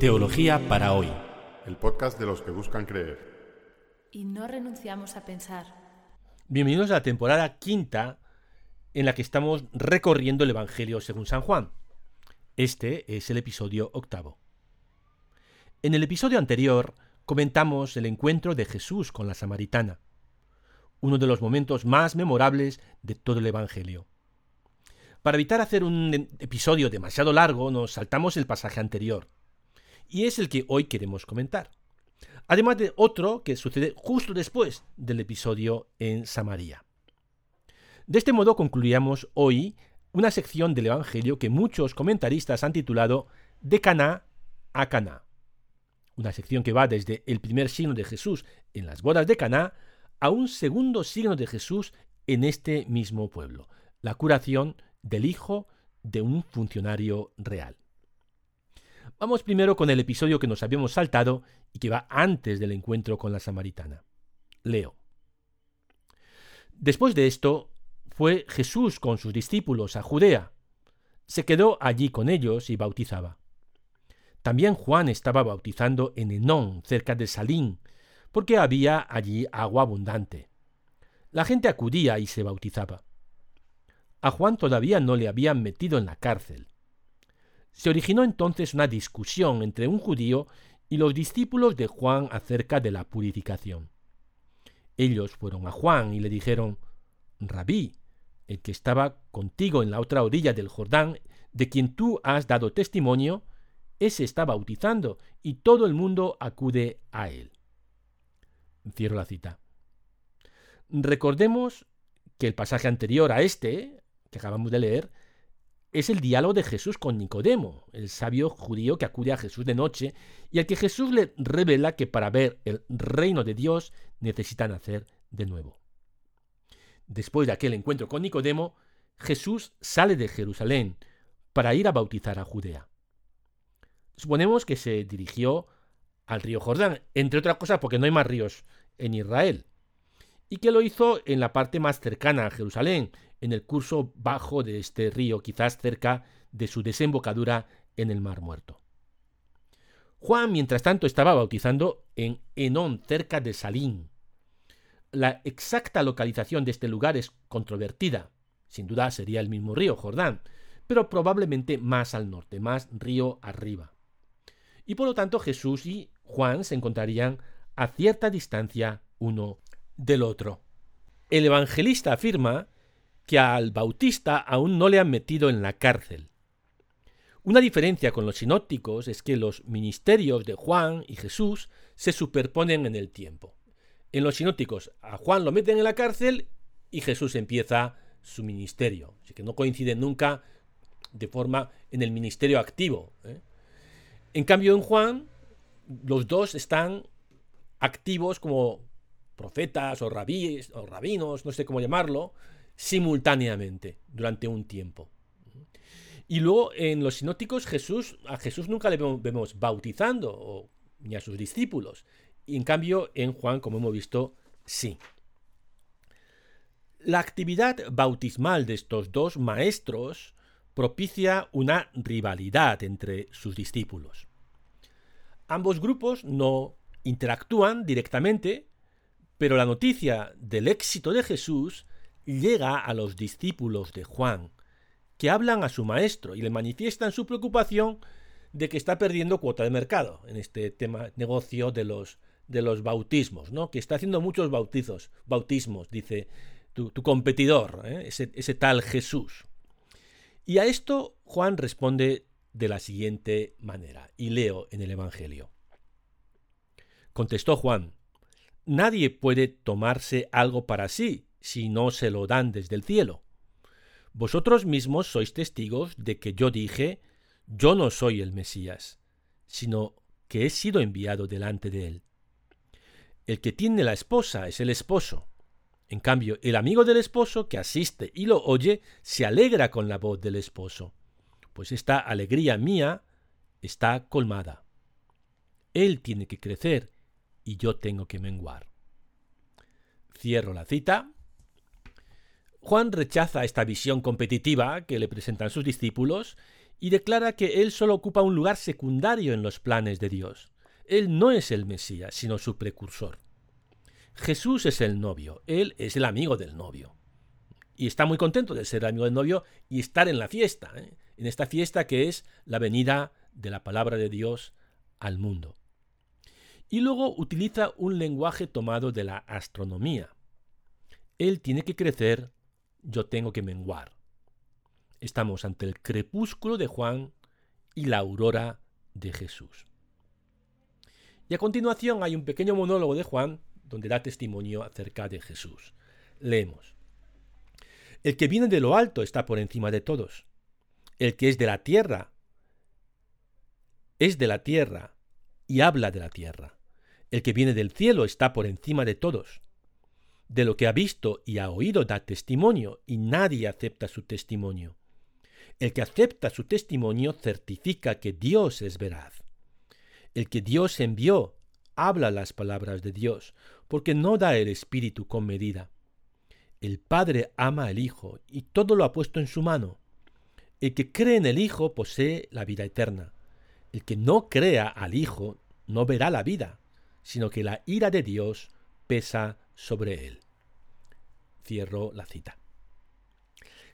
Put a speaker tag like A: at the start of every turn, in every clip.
A: Teología para hoy.
B: El podcast de los que buscan creer.
C: Y no renunciamos a pensar.
A: Bienvenidos a la temporada quinta en la que estamos recorriendo el Evangelio según San Juan. Este es el episodio octavo. En el episodio anterior comentamos el encuentro de Jesús con la samaritana, uno de los momentos más memorables de todo el Evangelio. Para evitar hacer un episodio demasiado largo, nos saltamos el pasaje anterior y es el que hoy queremos comentar. Además de otro que sucede justo después del episodio en Samaria. De este modo concluiríamos hoy una sección del Evangelio que muchos comentaristas han titulado De Caná a Caná. Una sección que va desde el primer signo de Jesús en las bodas de Caná a un segundo signo de Jesús en este mismo pueblo, la curación del hijo de un funcionario real. Vamos primero con el episodio que nos habíamos saltado y que va antes del encuentro con la samaritana. Leo. Después de esto, fue Jesús con sus discípulos a Judea. Se quedó allí con ellos y bautizaba. También Juan estaba bautizando en Enón, cerca de Salín, porque había allí agua abundante. La gente acudía y se bautizaba. A Juan todavía no le habían metido en la cárcel. Se originó entonces una discusión entre un judío y los discípulos de Juan acerca de la purificación. Ellos fueron a Juan y le dijeron, Rabí, el que estaba contigo en la otra orilla del Jordán, de quien tú has dado testimonio, ese está bautizando y todo el mundo acude a él. Cierro la cita. Recordemos que el pasaje anterior a este, que acabamos de leer, es el diálogo de Jesús con Nicodemo, el sabio judío que acude a Jesús de noche y al que Jesús le revela que para ver el reino de Dios necesita nacer de nuevo. Después de aquel encuentro con Nicodemo, Jesús sale de Jerusalén para ir a bautizar a Judea. Suponemos que se dirigió al río Jordán, entre otras cosas porque no hay más ríos en Israel, y que lo hizo en la parte más cercana a Jerusalén, en el curso bajo de este río, quizás cerca de su desembocadura en el Mar Muerto. Juan, mientras tanto, estaba bautizando en Enón, cerca de Salín. La exacta localización de este lugar es controvertida. Sin duda sería el mismo río, Jordán, pero probablemente más al norte, más río arriba. Y por lo tanto Jesús y Juan se encontrarían a cierta distancia uno del otro. El evangelista afirma que al Bautista aún no le han metido en la cárcel. Una diferencia con los sinópticos es que los ministerios de Juan y Jesús se superponen en el tiempo. En los sinópticos a Juan lo meten en la cárcel y Jesús empieza su ministerio. Así que no coinciden nunca de forma en el ministerio activo. ¿eh? En cambio en Juan los dos están activos como profetas o, rabíes, o rabinos, no sé cómo llamarlo, simultáneamente durante un tiempo. Y luego en los sinóticos Jesús, a Jesús nunca le vemos bautizando, ni a sus discípulos. Y en cambio en Juan, como hemos visto, sí. La actividad bautismal de estos dos maestros propicia una rivalidad entre sus discípulos. Ambos grupos no interactúan directamente, pero la noticia del éxito de Jesús llega a los discípulos de Juan, que hablan a su maestro y le manifiestan su preocupación de que está perdiendo cuota de mercado en este tema negocio de los de los bautismos, ¿no? Que está haciendo muchos bautizos, bautismos, dice tu, competidor, ¿eh? ese, ese tal Jesús. Y a esto Juan responde de la siguiente manera, y leo en el Evangelio. Contestó Juan, Nadie puede tomarse algo para sí si no se lo dan desde el cielo. Vosotros mismos sois testigos de que yo dije, yo no soy el Mesías, sino que he sido enviado delante de él. El que tiene la esposa es el esposo. En cambio, el amigo del esposo que asiste y lo oye se alegra con la voz del esposo, pues esta alegría mía está colmada. Él tiene que crecer y yo tengo que menguar. Cierro la cita Juan rechaza esta visión competitiva que le presentan sus discípulos y declara que él solo ocupa un lugar secundario en los planes de Dios. Él no es el Mesías, sino su precursor. Jesús es el novio, él es el amigo del novio. Y está muy contento de ser amigo del novio y estar en la fiesta, ¿eh? en esta fiesta que es la venida de la palabra de Dios al mundo. Y luego utiliza un lenguaje tomado de la astronomía. Él tiene que crecer, yo tengo que menguar. Estamos ante el crepúsculo de Juan y la aurora de Jesús. Y a continuación hay un pequeño monólogo de Juan donde da testimonio acerca de Jesús. Leemos. El que viene de lo alto está por encima de todos. El que es de la tierra es de la tierra y habla de la tierra. El que viene del cielo está por encima de todos. De lo que ha visto y ha oído da testimonio, y nadie acepta su testimonio. El que acepta su testimonio certifica que Dios es veraz. El que Dios envió habla las palabras de Dios, porque no da el Espíritu con medida. El Padre ama al Hijo, y todo lo ha puesto en su mano. El que cree en el Hijo posee la vida eterna. El que no crea al Hijo no verá la vida, sino que la ira de Dios pesa sobre él. Cierro la cita.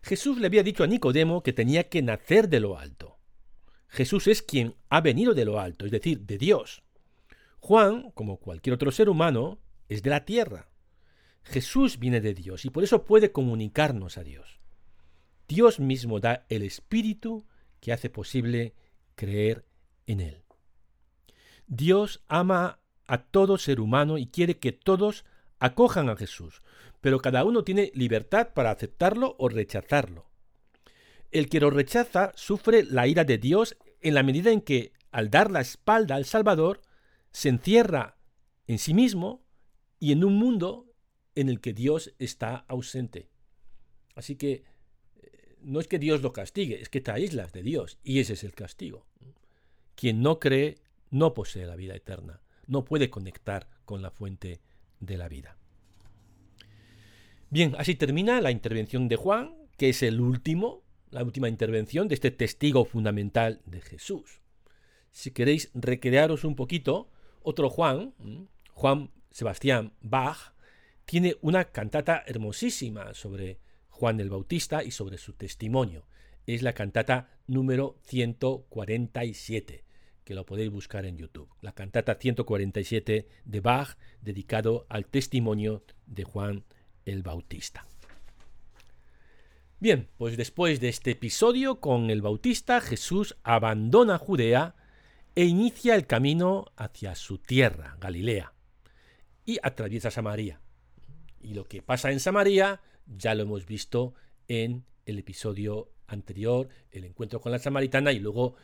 A: Jesús le había dicho a Nicodemo que tenía que nacer de lo alto. Jesús es quien ha venido de lo alto, es decir, de Dios. Juan, como cualquier otro ser humano, es de la tierra. Jesús viene de Dios y por eso puede comunicarnos a Dios. Dios mismo da el Espíritu que hace posible creer en Él. Dios ama a todo ser humano y quiere que todos acojan a Jesús, pero cada uno tiene libertad para aceptarlo o rechazarlo. El que lo rechaza sufre la ira de Dios en la medida en que, al dar la espalda al Salvador, se encierra en sí mismo y en un mundo en el que Dios está ausente. Así que eh, no es que Dios lo castigue, es que te aíslas de Dios y ese es el castigo. Quien no cree no posee la vida eterna, no puede conectar con la fuente de la vida. Bien, así termina la intervención de Juan, que es el último, la última intervención de este testigo fundamental de Jesús. Si queréis recrearos un poquito, otro Juan, Juan Sebastián Bach, tiene una cantata hermosísima sobre Juan el Bautista y sobre su testimonio. Es la cantata número 147 que lo podéis buscar en YouTube. La cantata 147 de Bach, dedicado al testimonio de Juan el Bautista. Bien, pues después de este episodio con el Bautista, Jesús abandona Judea e inicia el camino hacia su tierra, Galilea, y atraviesa Samaria. Y lo que pasa en Samaria ya lo hemos visto en el episodio anterior, el encuentro con la samaritana y luego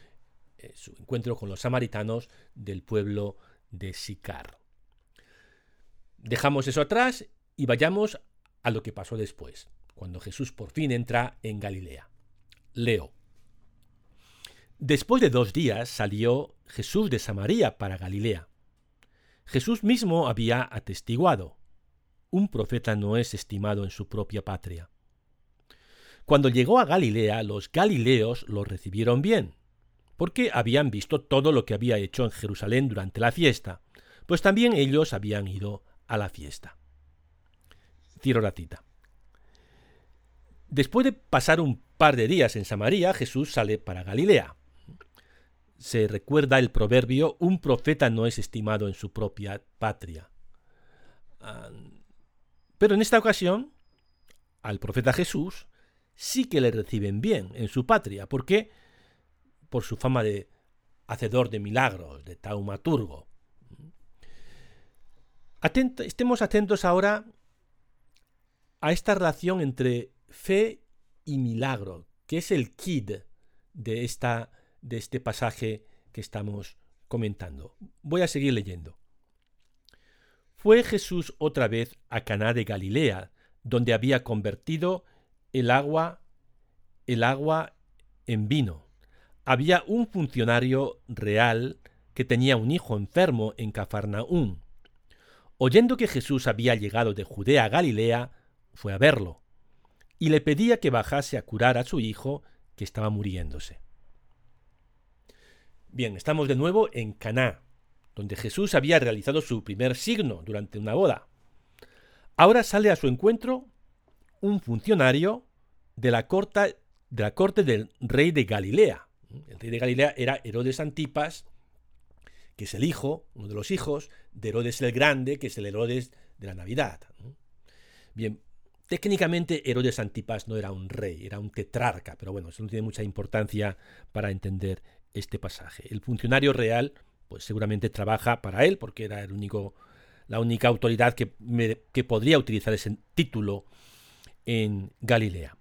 A: eh, su encuentro con los samaritanos del pueblo de Sicar. Dejamos eso atrás y vayamos a lo que pasó después, cuando Jesús por fin entra en Galilea. Leo. Después de dos días salió Jesús de Samaria para Galilea. Jesús mismo había atestiguado, un profeta no es estimado en su propia patria. Cuando llegó a Galilea, los galileos lo recibieron bien, porque habían visto todo lo que había hecho en Jerusalén durante la fiesta, pues también ellos habían ido a la fiesta. Cierro la cita. Después de pasar un par de días en Samaria, Jesús sale para Galilea. Se recuerda el proverbio, un profeta no es estimado en su propia patria. Ah, pero en esta ocasión, al profeta Jesús sí que le reciben bien en su patria. ¿Por qué? Por su fama de hacedor de milagros, de taumaturgo. estemos atentos ahora a esta relación entre fe y milagro, que es el kid de, esta, de este pasaje que estamos comentando. Voy a seguir leyendo. Fue Jesús otra vez a Caná de Galilea, donde había convertido el agua el agua en vino había un funcionario real que tenía un hijo enfermo en Cafarnaún. Oyendo que Jesús había llegado de Judea a Galilea, fue a verlo, y le pedía que bajase a curar a su hijo que estaba muriéndose. Bien, estamos de nuevo en Caná, donde Jesús había realizado su primer signo durante una boda. Ahora sale a su encuentro un funcionario de la, corte, de la corte del rey de Galilea. El rey de Galilea era Herodes Antipas, que es el hijo, uno de los hijos de Herodes el Grande, que es el Herodes de la Navidad. Bien, técnicamente Herodes Antipas no era un rey, era un tetrarca, pero bueno, eso no tiene mucha importancia para entender este pasaje. El funcionario real, pues seguramente trabaja para él, porque era el único, la única autoridad que, que podría utilizar ese título en Galilea.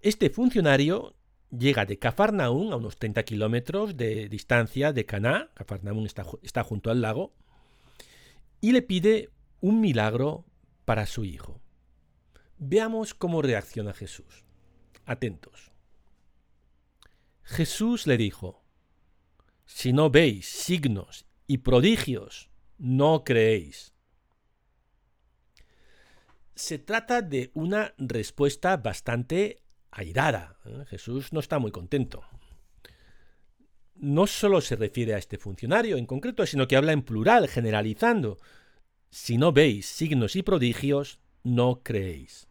A: Este funcionario llega de Cafarnaún a unos 30 kilómetros de distancia de Caná, Cafarnaún está, está junto al lago, y le pide un milagro para su hijo. Veamos cómo reacciona Jesús. Atentos. Jesús le dijo, Si no veis signos y prodigios, no creéis. Se trata de una respuesta bastante airada. ¿eh? Jesús no está muy contento. No solo se refiere a este funcionario en concreto, sino que habla en plural, generalizando. Si no veis signos y prodigios, no creéis.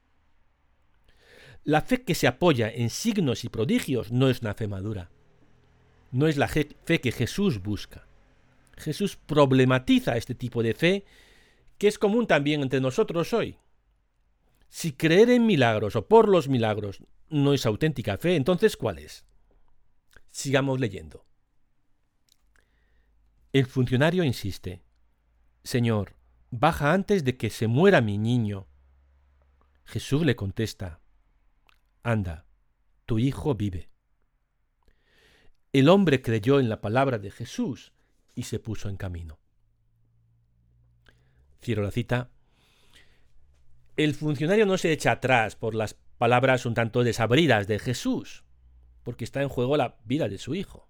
A: La fe que se apoya en signos y prodigios no es una fe madura. No es la fe que Jesús busca. Jesús problematiza este tipo de fe que es común también entre nosotros hoy. Si creer en milagros o por los milagros no es auténtica fe, entonces ¿cuál es? Sigamos leyendo. El funcionario insiste, Señor, baja antes de que se muera mi niño. Jesús le contesta, Anda, tu hijo vive. El hombre creyó en la palabra de Jesús y se puso en camino. Cierro la cita el funcionario no se echa atrás por las palabras un tanto desabridas de Jesús, porque está en juego la vida de su hijo.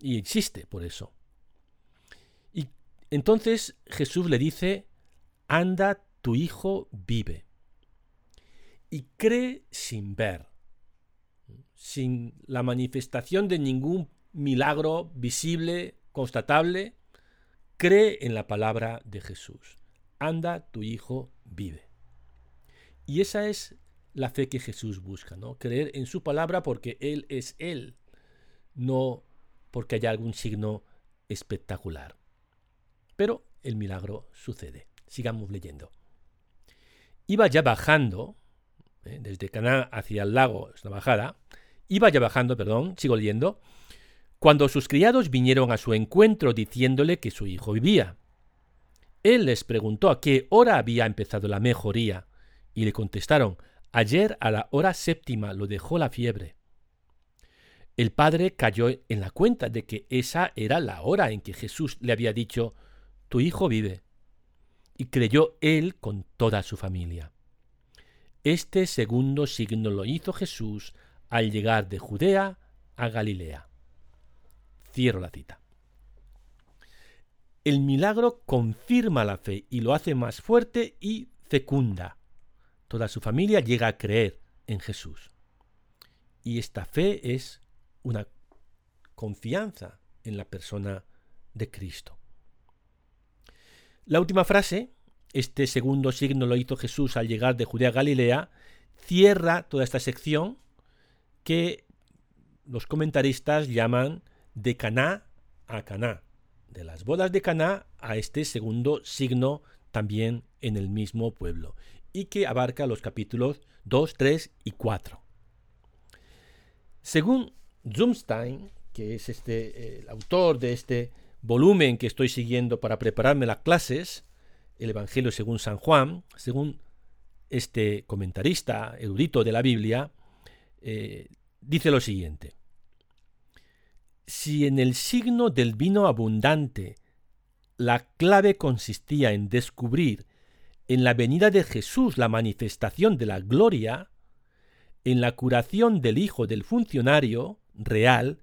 A: Y existe por eso. Y entonces Jesús le dice, anda, tu hijo vive. Y cree sin ver, sin la manifestación de ningún milagro visible, constatable, cree en la palabra de Jesús. Anda, tu hijo vive. Y esa es la fe que Jesús busca, ¿no? Creer en su palabra porque Él es Él, no porque haya algún signo espectacular. Pero el milagro sucede. Sigamos leyendo. Iba ya bajando, ¿eh? desde Caná hacia el lago, es una bajada, iba ya bajando, perdón, sigo leyendo, cuando sus criados vinieron a su encuentro diciéndole que su hijo vivía. Él les preguntó a qué hora había empezado la mejoría y le contestaron, ayer a la hora séptima lo dejó la fiebre. El padre cayó en la cuenta de que esa era la hora en que Jesús le había dicho, tu hijo vive. Y creyó él con toda su familia. Este segundo signo lo hizo Jesús al llegar de Judea a Galilea. Cierro la cita. El milagro confirma la fe y lo hace más fuerte y fecunda toda su familia llega a creer en Jesús. Y esta fe es una confianza en la persona de Cristo. La última frase, este segundo signo lo hizo Jesús al llegar de Judea a Galilea, cierra toda esta sección que los comentaristas llaman de Caná a Caná, de las bodas de Caná a este segundo signo también en el mismo pueblo y que abarca los capítulos 2, 3 y 4. Según Zumstein, que es este, el autor de este volumen que estoy siguiendo para prepararme las clases, el Evangelio según San Juan, según este comentarista erudito de la Biblia, eh, dice lo siguiente. Si en el signo del vino abundante la clave consistía en descubrir en la venida de Jesús la manifestación de la gloria, en la curación del hijo del funcionario real,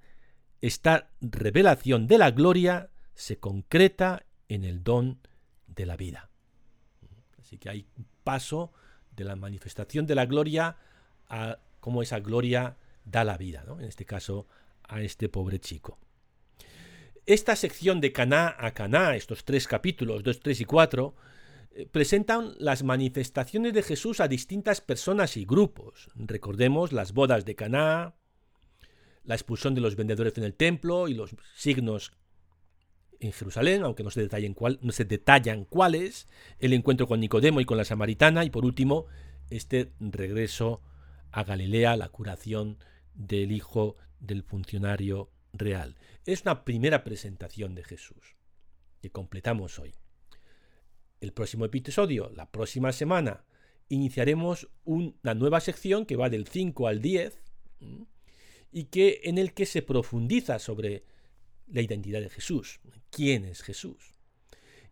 A: esta revelación de la gloria se concreta en el don de la vida. Así que hay un paso de la manifestación de la gloria a cómo esa gloria da la vida, en este caso a este pobre chico. Esta sección de Caná a Caná, estos tres capítulos, 2, 3 y 4, eh, presentan las manifestaciones de Jesús a distintas personas y grupos. Recordemos las bodas de Caná, la expulsión de los vendedores en el templo y los signos en Jerusalén, aunque no se, detallen no se detallan cuáles, el encuentro con Nicodemo y con la samaritana, y por último, este regreso a Galilea, la curación del hijo del funcionario real. Es una primera presentación de Jesús que completamos hoy. El próximo episodio, la próxima semana, iniciaremos una nueva sección que va del 5 al 10 y que en el que se profundiza sobre la identidad de Jesús, quién es Jesús.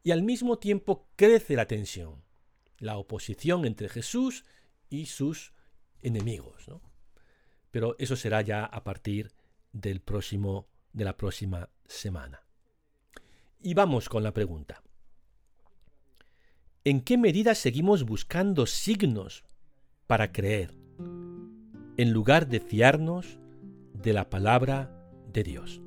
A: Y al mismo tiempo crece la tensión, la oposición entre Jesús y sus enemigos. Pero eso será ya a partir del próximo, de la próxima semana. Y vamos con la pregunta. ¿En qué medida seguimos buscando signos para creer, en lugar de fiarnos de la palabra de Dios?